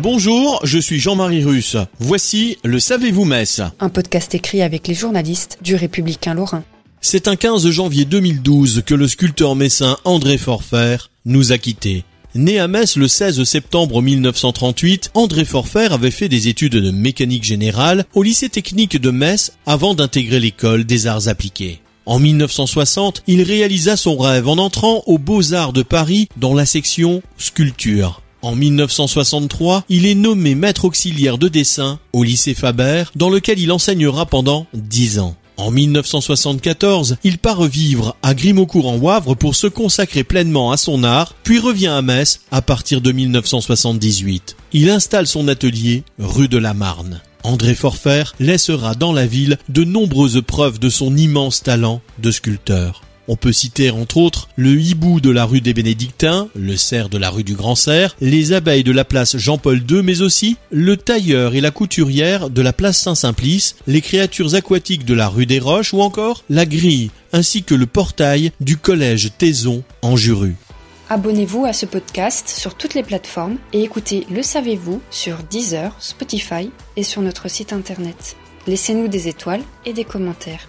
Bonjour, je suis Jean-Marie Russe. Voici le Savez-vous Metz un podcast écrit avec les journalistes du Républicain Lorrain. C'est un 15 janvier 2012 que le sculpteur messin André Forfer nous a quittés. Né à Metz le 16 septembre 1938, André Forfer avait fait des études de mécanique générale au lycée technique de Metz avant d'intégrer l'école des arts appliqués. En 1960, il réalisa son rêve en entrant aux Beaux-Arts de Paris dans la section sculpture. En 1963, il est nommé maître auxiliaire de dessin au lycée Faber, dans lequel il enseignera pendant 10 ans. En 1974, il part vivre à Grimaud-Court en Wavre pour se consacrer pleinement à son art, puis revient à Metz à partir de 1978. Il installe son atelier rue de la Marne. André Forfer laissera dans la ville de nombreuses preuves de son immense talent de sculpteur. On peut citer entre autres le hibou de la rue des Bénédictins, le cerf de la rue du Grand Cerf, les abeilles de la place Jean-Paul II, mais aussi le tailleur et la couturière de la place Saint-Simplice, les créatures aquatiques de la rue des Roches ou encore la grille, ainsi que le portail du collège Taison en Juru. Abonnez-vous à ce podcast sur toutes les plateformes et écoutez Le Savez-vous sur Deezer, Spotify et sur notre site internet. Laissez-nous des étoiles et des commentaires.